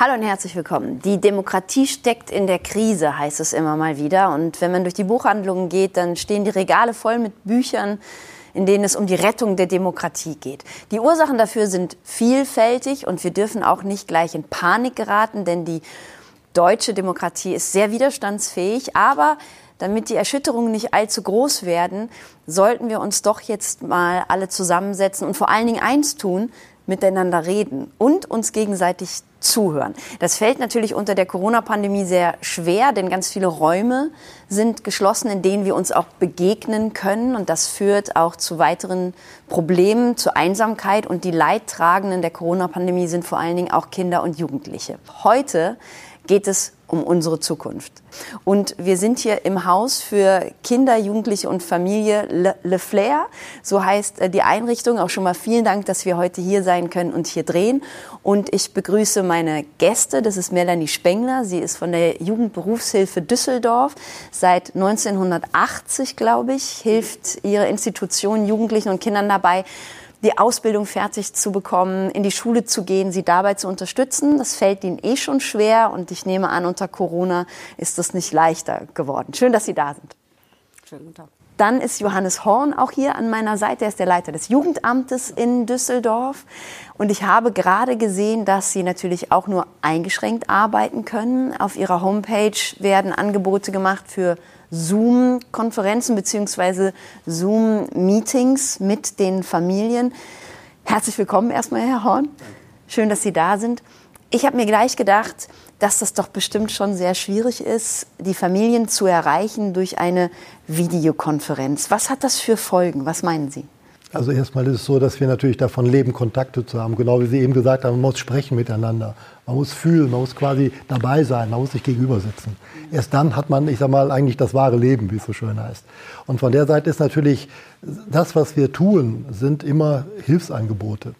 Hallo und herzlich willkommen. Die Demokratie steckt in der Krise, heißt es immer mal wieder. Und wenn man durch die Buchhandlungen geht, dann stehen die Regale voll mit Büchern, in denen es um die Rettung der Demokratie geht. Die Ursachen dafür sind vielfältig und wir dürfen auch nicht gleich in Panik geraten, denn die deutsche Demokratie ist sehr widerstandsfähig. Aber damit die Erschütterungen nicht allzu groß werden, sollten wir uns doch jetzt mal alle zusammensetzen und vor allen Dingen eins tun, miteinander reden und uns gegenseitig zuhören. Das fällt natürlich unter der Corona-Pandemie sehr schwer, denn ganz viele Räume sind geschlossen, in denen wir uns auch begegnen können. Und das führt auch zu weiteren Problemen, zu Einsamkeit. Und die Leidtragenden der Corona-Pandemie sind vor allen Dingen auch Kinder und Jugendliche. Heute geht es um unsere Zukunft. Und wir sind hier im Haus für Kinder, Jugendliche und Familie Le, Le Flair. So heißt äh, die Einrichtung. Auch schon mal vielen Dank, dass wir heute hier sein können und hier drehen. Und ich begrüße meine Gäste. Das ist Melanie Spengler. Sie ist von der Jugendberufshilfe Düsseldorf. Seit 1980, glaube ich, hilft ihre Institution Jugendlichen und Kindern dabei, die Ausbildung fertig zu bekommen, in die Schule zu gehen, sie dabei zu unterstützen. Das fällt ihnen eh schon schwer und ich nehme an, unter Corona ist das nicht leichter geworden. Schön, dass Sie da sind. Schönen guten Tag. Dann ist Johannes Horn auch hier an meiner Seite. Er ist der Leiter des Jugendamtes in Düsseldorf. Und ich habe gerade gesehen, dass Sie natürlich auch nur eingeschränkt arbeiten können. Auf Ihrer Homepage werden Angebote gemacht für Zoom-Konferenzen bzw. Zoom-Meetings mit den Familien. Herzlich willkommen erstmal, Herr Horn. Schön, dass Sie da sind. Ich habe mir gleich gedacht, dass das doch bestimmt schon sehr schwierig ist, die Familien zu erreichen durch eine Videokonferenz. Was hat das für Folgen? Was meinen Sie? Also erstmal ist es so, dass wir natürlich davon leben, Kontakte zu haben. Genau wie Sie eben gesagt haben, man muss sprechen miteinander. Man muss fühlen, man muss quasi dabei sein, man muss sich gegenüber sitzen. Erst dann hat man, ich sag mal, eigentlich das wahre Leben, wie es so schön heißt. Und von der Seite ist natürlich, das, was wir tun, sind immer Hilfsangebote.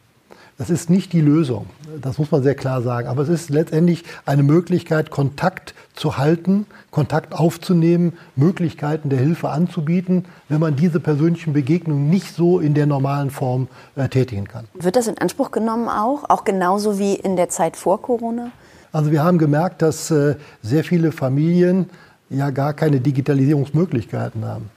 Das ist nicht die Lösung, das muss man sehr klar sagen. Aber es ist letztendlich eine Möglichkeit, Kontakt zu halten, Kontakt aufzunehmen, Möglichkeiten der Hilfe anzubieten, wenn man diese persönlichen Begegnungen nicht so in der normalen Form äh, tätigen kann. Wird das in Anspruch genommen auch, auch genauso wie in der Zeit vor Corona? Also wir haben gemerkt, dass äh, sehr viele Familien ja gar keine Digitalisierungsmöglichkeiten haben.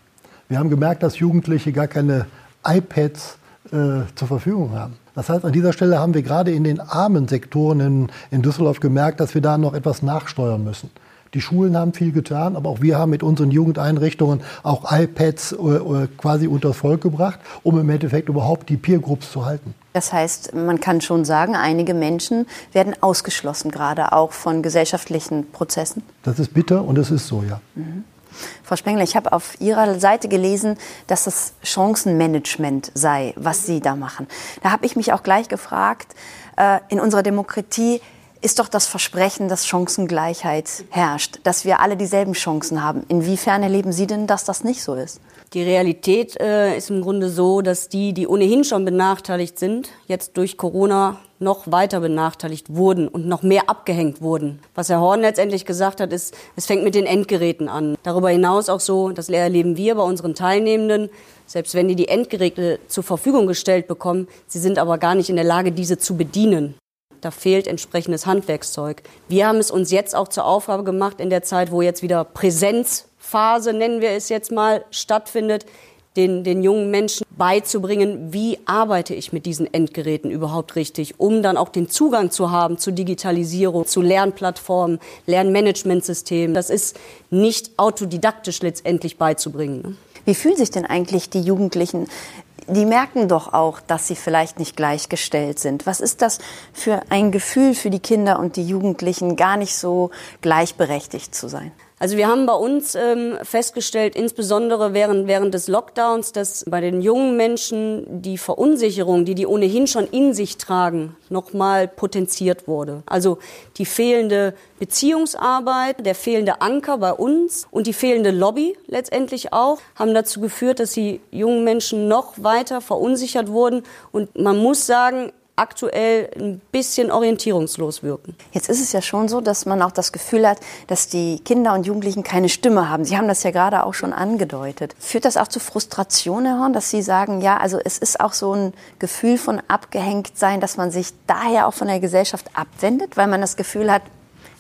Wir haben gemerkt, dass Jugendliche gar keine iPads äh, zur Verfügung haben. Das heißt, an dieser Stelle haben wir gerade in den armen Sektoren in, in Düsseldorf gemerkt, dass wir da noch etwas nachsteuern müssen. Die Schulen haben viel getan, aber auch wir haben mit unseren Jugendeinrichtungen auch iPads äh, äh quasi unters Volk gebracht, um im Endeffekt überhaupt die Peer Groups zu halten. Das heißt, man kann schon sagen, einige Menschen werden ausgeschlossen, gerade auch von gesellschaftlichen Prozessen. Das ist bitter und es ist so, ja. Mhm. Frau Spengler, ich habe auf Ihrer Seite gelesen, dass das Chancenmanagement sei, was Sie da machen. Da habe ich mich auch gleich gefragt, äh, in unserer Demokratie ist doch das Versprechen, dass Chancengleichheit herrscht, dass wir alle dieselben Chancen haben. Inwiefern erleben Sie denn, dass das nicht so ist? Die Realität äh, ist im Grunde so, dass die, die ohnehin schon benachteiligt sind, jetzt durch Corona noch weiter benachteiligt wurden und noch mehr abgehängt wurden. Was Herr Horn letztendlich gesagt hat, ist, es fängt mit den Endgeräten an. Darüber hinaus auch so, das erleben wir bei unseren Teilnehmenden, selbst wenn die die Endgeräte zur Verfügung gestellt bekommen, sie sind aber gar nicht in der Lage, diese zu bedienen. Da fehlt entsprechendes Handwerkszeug. Wir haben es uns jetzt auch zur Aufgabe gemacht, in der Zeit, wo jetzt wieder Präsenzphase, nennen wir es jetzt mal, stattfindet, den, den jungen Menschen beizubringen, wie arbeite ich mit diesen Endgeräten überhaupt richtig, um dann auch den Zugang zu haben zu Digitalisierung, zu Lernplattformen, Lernmanagementsystemen. Das ist nicht autodidaktisch letztendlich beizubringen. Ne? Wie fühlen sich denn eigentlich die Jugendlichen die merken doch auch, dass sie vielleicht nicht gleichgestellt sind. Was ist das für ein Gefühl für die Kinder und die Jugendlichen, gar nicht so gleichberechtigt zu sein? Also wir haben bei uns ähm, festgestellt, insbesondere während, während des Lockdowns, dass bei den jungen Menschen die Verunsicherung, die die ohnehin schon in sich tragen, nochmal potenziert wurde. Also die fehlende Beziehungsarbeit, der fehlende Anker bei uns und die fehlende Lobby letztendlich auch, haben dazu geführt, dass die jungen Menschen noch weiter verunsichert wurden. Und man muss sagen, aktuell ein bisschen orientierungslos wirken. Jetzt ist es ja schon so, dass man auch das Gefühl hat, dass die Kinder und Jugendlichen keine Stimme haben. Sie haben das ja gerade auch schon angedeutet. Führt das auch zu Frustration, Herr Horn, dass Sie sagen, ja, also es ist auch so ein Gefühl von abgehängt sein, dass man sich daher auch von der Gesellschaft abwendet, weil man das Gefühl hat,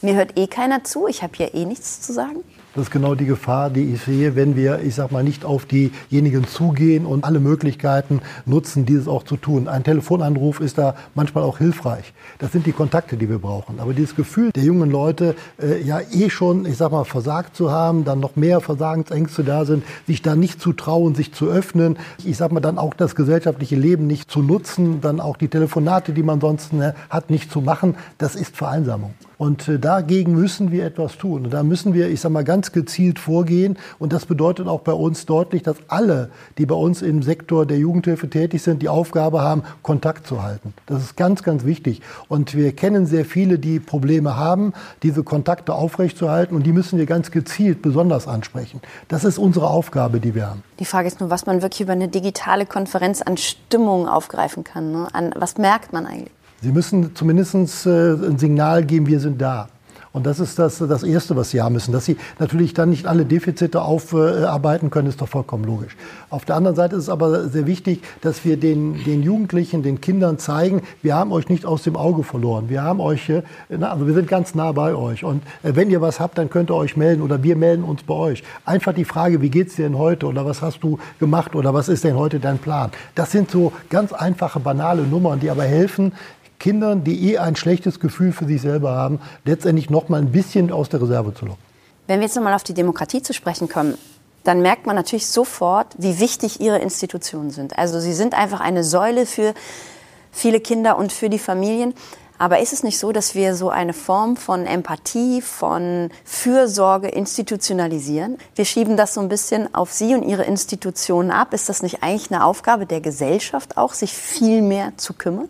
mir hört eh keiner zu, ich habe hier eh nichts zu sagen? Das ist genau die Gefahr, die ich sehe, wenn wir, ich sag mal, nicht auf diejenigen zugehen und alle Möglichkeiten nutzen, dieses auch zu tun. Ein Telefonanruf ist da manchmal auch hilfreich. Das sind die Kontakte, die wir brauchen. Aber dieses Gefühl der jungen Leute, äh, ja eh schon, ich sag mal, versagt zu haben, dann noch mehr Versagensängste da sind, sich da nicht zu trauen, sich zu öffnen, ich sag mal, dann auch das gesellschaftliche Leben nicht zu nutzen, dann auch die Telefonate, die man sonst ne, hat, nicht zu machen, das ist Vereinsamung. Und äh, dagegen müssen wir etwas tun. Und da müssen wir, ich sag mal, ganz gezielt vorgehen. Und das bedeutet auch bei uns deutlich, dass alle, die bei uns im Sektor der Jugendhilfe tätig sind, die Aufgabe haben, Kontakt zu halten. Das ist ganz, ganz wichtig. Und wir kennen sehr viele, die Probleme haben, diese Kontakte aufrechtzuerhalten. Und die müssen wir ganz gezielt besonders ansprechen. Das ist unsere Aufgabe, die wir haben. Die Frage ist nur, was man wirklich über eine digitale Konferenz an Stimmung aufgreifen kann. Ne? An, was merkt man eigentlich? Sie müssen zumindest äh, ein Signal geben, wir sind da. Und das ist das, das Erste, was Sie haben müssen. Dass Sie natürlich dann nicht alle Defizite aufarbeiten können, ist doch vollkommen logisch. Auf der anderen Seite ist es aber sehr wichtig, dass wir den, den Jugendlichen, den Kindern zeigen, wir haben euch nicht aus dem Auge verloren. Wir haben euch, äh, also wir sind ganz nah bei euch. Und äh, wenn ihr was habt, dann könnt ihr euch melden oder wir melden uns bei euch. Einfach die Frage, wie geht's dir denn heute oder was hast du gemacht oder was ist denn heute dein Plan? Das sind so ganz einfache, banale Nummern, die aber helfen, Kindern, die eh ein schlechtes Gefühl für sich selber haben, letztendlich noch mal ein bisschen aus der Reserve zu locken. Wenn wir jetzt noch mal auf die Demokratie zu sprechen kommen, dann merkt man natürlich sofort, wie wichtig ihre Institutionen sind. Also sie sind einfach eine Säule für viele Kinder und für die Familien. Aber ist es nicht so, dass wir so eine Form von Empathie, von Fürsorge institutionalisieren? Wir schieben das so ein bisschen auf Sie und Ihre Institutionen ab. Ist das nicht eigentlich eine Aufgabe der Gesellschaft auch, sich viel mehr zu kümmern?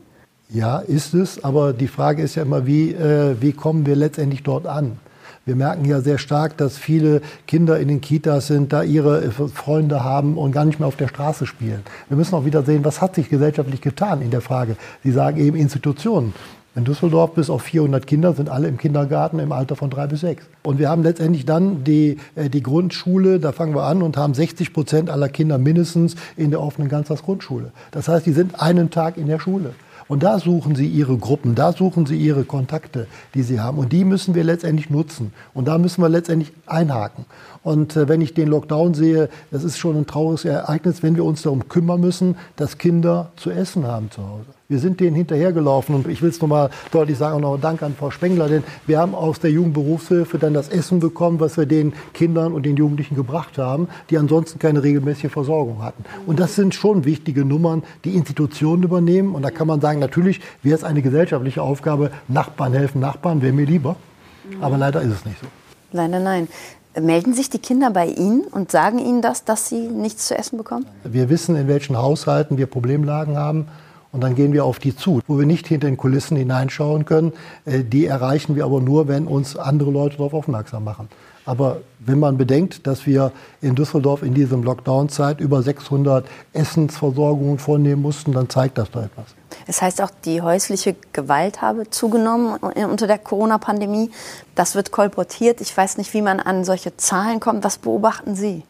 Ja, ist es, aber die Frage ist ja immer, wie, äh, wie kommen wir letztendlich dort an? Wir merken ja sehr stark, dass viele Kinder in den Kitas sind, da ihre äh, Freunde haben und gar nicht mehr auf der Straße spielen. Wir müssen auch wieder sehen, was hat sich gesellschaftlich getan in der Frage. Sie sagen eben Institutionen. In Düsseldorf bis auf 400 Kinder sind alle im Kindergarten im Alter von drei bis sechs. Und wir haben letztendlich dann die, äh, die Grundschule, da fangen wir an und haben 60 Prozent aller Kinder mindestens in der offenen Ganztagsgrundschule. Das heißt, die sind einen Tag in der Schule. Und da suchen sie ihre Gruppen, da suchen sie ihre Kontakte, die sie haben. Und die müssen wir letztendlich nutzen. Und da müssen wir letztendlich einhaken. Und äh, wenn ich den Lockdown sehe, das ist schon ein trauriges Ereignis, wenn wir uns darum kümmern müssen, dass Kinder zu essen haben zu Hause. Wir sind denen hinterhergelaufen und ich will es nochmal deutlich sagen, und noch Dank an Frau Spengler, denn wir haben aus der Jugendberufshilfe dann das Essen bekommen, was wir den Kindern und den Jugendlichen gebracht haben, die ansonsten keine regelmäßige Versorgung hatten. Und das sind schon wichtige Nummern, die Institutionen übernehmen. Und da kann man sagen, natürlich wäre es eine gesellschaftliche Aufgabe, Nachbarn helfen, Nachbarn, wäre mir lieber. Aber leider ist es nicht so. Leider nein. Melden sich die Kinder bei Ihnen und sagen Ihnen das, dass sie nichts zu essen bekommen? Wir wissen, in welchen Haushalten wir Problemlagen haben. Und dann gehen wir auf die zu, wo wir nicht hinter den Kulissen hineinschauen können. Äh, die erreichen wir aber nur, wenn uns andere Leute darauf aufmerksam machen. Aber wenn man bedenkt, dass wir in Düsseldorf in diesem Lockdown-Zeit über 600 Essensversorgungen vornehmen mussten, dann zeigt das doch etwas. Es heißt auch, die häusliche Gewalt habe zugenommen unter der Corona-Pandemie. Das wird kolportiert. Ich weiß nicht, wie man an solche Zahlen kommt. Was beobachten Sie?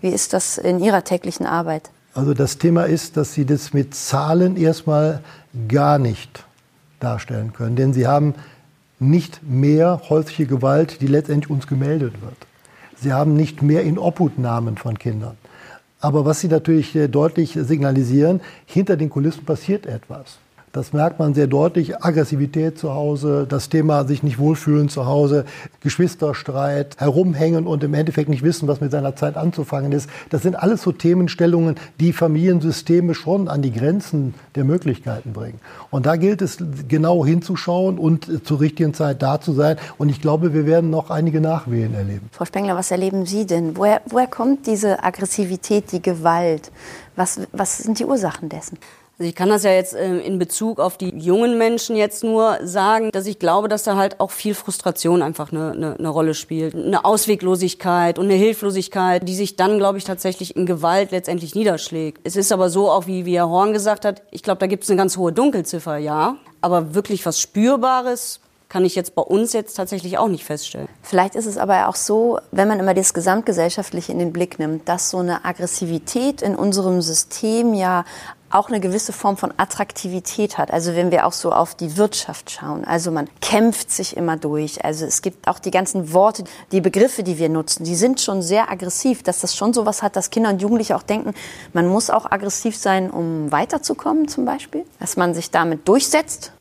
Wie ist das in Ihrer täglichen Arbeit? Also das Thema ist, dass Sie das mit Zahlen erstmal gar nicht darstellen können. Denn Sie haben nicht mehr häusliche Gewalt, die letztendlich uns gemeldet wird. Sie haben nicht mehr Inobhutnahmen von Kindern. Aber was Sie natürlich äh, deutlich signalisieren, hinter den Kulissen passiert etwas. Das merkt man sehr deutlich. Aggressivität zu Hause, das Thema sich nicht wohlfühlen zu Hause, Geschwisterstreit, herumhängen und im Endeffekt nicht wissen, was mit seiner Zeit anzufangen ist. Das sind alles so Themenstellungen, die Familiensysteme schon an die Grenzen der Möglichkeiten bringen. Und da gilt es genau hinzuschauen und zur richtigen Zeit da zu sein. Und ich glaube, wir werden noch einige Nachwehen erleben. Frau Spengler, was erleben Sie denn? Woher, woher kommt diese Aggressivität, die Gewalt? Was, was sind die Ursachen dessen? Also ich kann das ja jetzt äh, in Bezug auf die jungen Menschen jetzt nur sagen, dass ich glaube, dass da halt auch viel Frustration einfach eine, eine, eine Rolle spielt. Eine Ausweglosigkeit und eine Hilflosigkeit, die sich dann, glaube ich, tatsächlich in Gewalt letztendlich niederschlägt. Es ist aber so, auch wie, wie Herr Horn gesagt hat, ich glaube, da gibt es eine ganz hohe Dunkelziffer, ja. Aber wirklich was Spürbares kann ich jetzt bei uns jetzt tatsächlich auch nicht feststellen. Vielleicht ist es aber auch so, wenn man immer das Gesamtgesellschaftliche in den Blick nimmt, dass so eine Aggressivität in unserem System ja auch eine gewisse Form von Attraktivität hat. Also wenn wir auch so auf die Wirtschaft schauen. Also man kämpft sich immer durch. Also es gibt auch die ganzen Worte, die Begriffe, die wir nutzen, die sind schon sehr aggressiv, dass das schon so was hat, dass Kinder und Jugendliche auch denken, man muss auch aggressiv sein, um weiterzukommen zum Beispiel. Dass man sich damit durchsetzt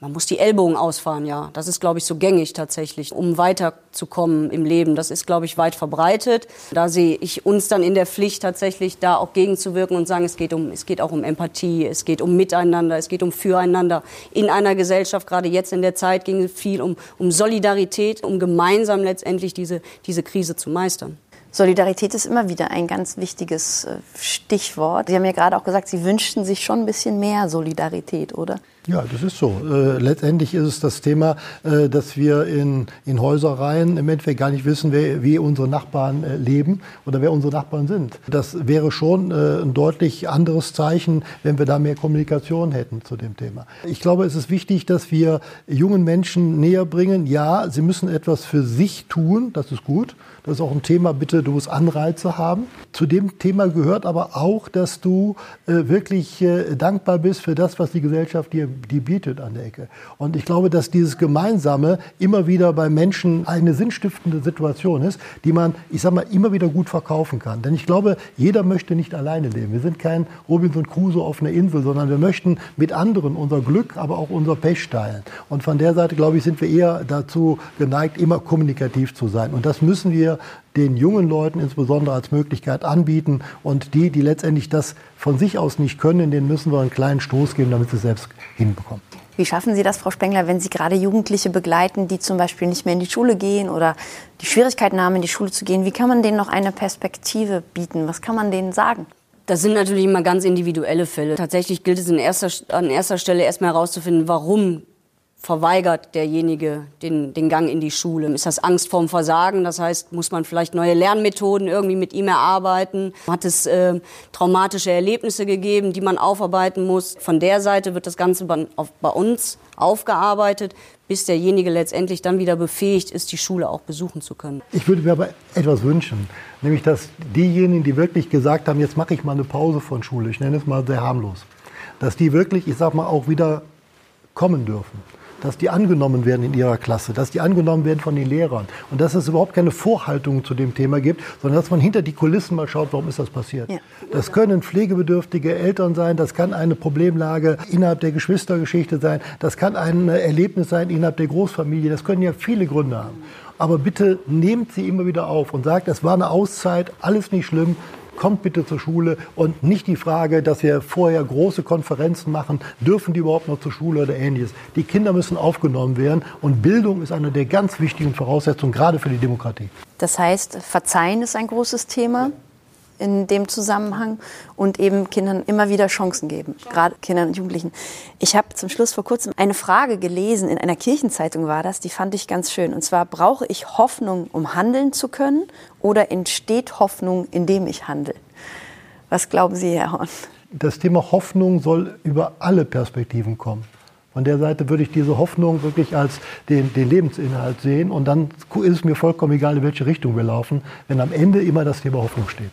man muss die Ellbogen ausfahren, ja. Das ist, glaube ich, so gängig tatsächlich, um weiterzukommen im Leben. Das ist, glaube ich, weit verbreitet. Da sehe ich uns dann in der Pflicht tatsächlich da auch gegenzuwirken und sagen, es geht um, es geht auch um Empathie, es geht um Miteinander, es geht um Füreinander. In einer Gesellschaft, gerade jetzt in der Zeit, ging es viel um, um Solidarität, um gemeinsam letztendlich diese, diese Krise zu meistern. Solidarität ist immer wieder ein ganz wichtiges äh, Stichwort. Sie haben ja gerade auch gesagt, Sie wünschten sich schon ein bisschen mehr Solidarität, oder? Ja, das ist so. Äh, letztendlich ist es das Thema, äh, dass wir in, in Häuserreihen im Endeffekt gar nicht wissen, wer, wie unsere Nachbarn äh, leben oder wer unsere Nachbarn sind. Das wäre schon äh, ein deutlich anderes Zeichen, wenn wir da mehr Kommunikation hätten zu dem Thema. Ich glaube, es ist wichtig, dass wir jungen Menschen näher bringen. Ja, sie müssen etwas für sich tun, das ist gut. Das ist auch ein Thema, bitte, du musst Anreize haben. Zu dem Thema gehört aber auch, dass du äh, wirklich äh, dankbar bist für das, was die Gesellschaft dir die bietet an der Ecke. Und ich glaube, dass dieses Gemeinsame immer wieder bei Menschen eine sinnstiftende Situation ist, die man, ich sag mal, immer wieder gut verkaufen kann. Denn ich glaube, jeder möchte nicht alleine leben. Wir sind kein Robinson Crusoe auf einer Insel, sondern wir möchten mit anderen unser Glück, aber auch unser Pech teilen. Und von der Seite, glaube ich, sind wir eher dazu geneigt, immer kommunikativ zu sein. Und das müssen wir den jungen Leuten insbesondere als Möglichkeit anbieten. Und die, die letztendlich das von sich aus nicht können, denen müssen wir einen kleinen Stoß geben, damit sie es selbst hinbekommen. Wie schaffen Sie das, Frau Spengler, wenn Sie gerade Jugendliche begleiten, die zum Beispiel nicht mehr in die Schule gehen oder die Schwierigkeiten haben, in die Schule zu gehen? Wie kann man denen noch eine Perspektive bieten? Was kann man denen sagen? Das sind natürlich immer ganz individuelle Fälle. Tatsächlich gilt es in erster, an erster Stelle erstmal herauszufinden, warum verweigert derjenige den, den Gang in die Schule? Ist das Angst vorm Versagen? Das heißt, muss man vielleicht neue Lernmethoden irgendwie mit ihm erarbeiten? Hat es äh, traumatische Erlebnisse gegeben, die man aufarbeiten muss? Von der Seite wird das Ganze bei, auf, bei uns aufgearbeitet, bis derjenige letztendlich dann wieder befähigt ist, die Schule auch besuchen zu können. Ich würde mir aber etwas wünschen, nämlich dass diejenigen, die wirklich gesagt haben, jetzt mache ich mal eine Pause von Schule, ich nenne es mal sehr harmlos, dass die wirklich, ich sag mal, auch wieder kommen dürfen dass die angenommen werden in ihrer Klasse, dass die angenommen werden von den Lehrern und dass es überhaupt keine Vorhaltungen zu dem Thema gibt, sondern dass man hinter die Kulissen mal schaut, warum ist das passiert. Ja. Das können pflegebedürftige Eltern sein, das kann eine Problemlage innerhalb der Geschwistergeschichte sein, das kann ein Erlebnis sein innerhalb der Großfamilie, das können ja viele Gründe haben. Aber bitte nehmt sie immer wieder auf und sagt, es war eine Auszeit, alles nicht schlimm, kommt bitte zur Schule und nicht die Frage, dass wir vorher große Konferenzen machen, dürfen die überhaupt noch zur Schule oder ähnliches. Die Kinder müssen aufgenommen werden und Bildung ist eine der ganz wichtigen Voraussetzungen, gerade für die Demokratie. Das heißt, Verzeihen ist ein großes Thema in dem Zusammenhang und eben Kindern immer wieder Chancen geben, gerade Kindern und Jugendlichen. Ich habe zum Schluss vor kurzem eine Frage gelesen, in einer Kirchenzeitung war das, die fand ich ganz schön. Und zwar, brauche ich Hoffnung, um handeln zu können oder entsteht Hoffnung, indem ich handle? Was glauben Sie, Herr Horn? Das Thema Hoffnung soll über alle Perspektiven kommen. Von der Seite würde ich diese Hoffnung wirklich als den, den, Lebensinhalt sehen. Und dann ist es mir vollkommen egal, in welche Richtung wir laufen, wenn am Ende immer das Thema Hoffnung steht.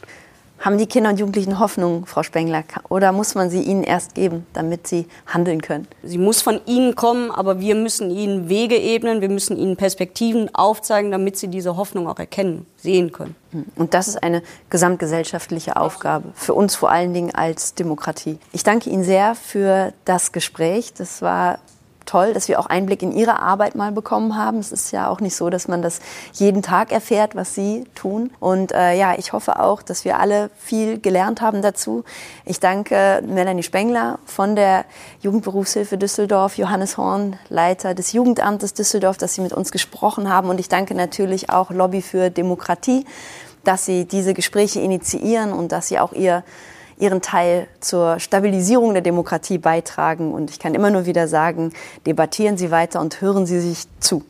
Haben die Kinder und Jugendlichen Hoffnung, Frau Spengler, oder muss man sie ihnen erst geben, damit sie handeln können? Sie muss von ihnen kommen, aber wir müssen ihnen Wege ebnen, wir müssen ihnen Perspektiven aufzeigen, damit sie diese Hoffnung auch erkennen, sehen können. Hm. Und das ist eine gesamtgesellschaftliche Aufgabe, für uns vor allen Dingen als Demokratie. Ich danke Ihnen sehr für das Gespräch. Das war toll, dass wir auch Einblick in Ihre Arbeit mal bekommen haben. Es ist ja auch nicht so, dass man das jeden Tag erfährt, was Sie tun. Und äh, ja, ich hoffe auch, dass wir alle viel gelernt haben dazu. Ich danke Melanie Spengler von der Jugendberufshilfe Düsseldorf, Johannes Horn, Leiter des Jugendamtes Düsseldorf, dass Sie mit uns gesprochen haben. Und ich danke natürlich auch Lobby für Demokratie, dass Sie diese Gespräche initiieren und dass Sie auch Ihr ihren Teil zur Stabilisierung der Demokratie beitragen. Und ich kann immer nur wieder sagen, debattieren Sie weiter und hören Sie sich zu.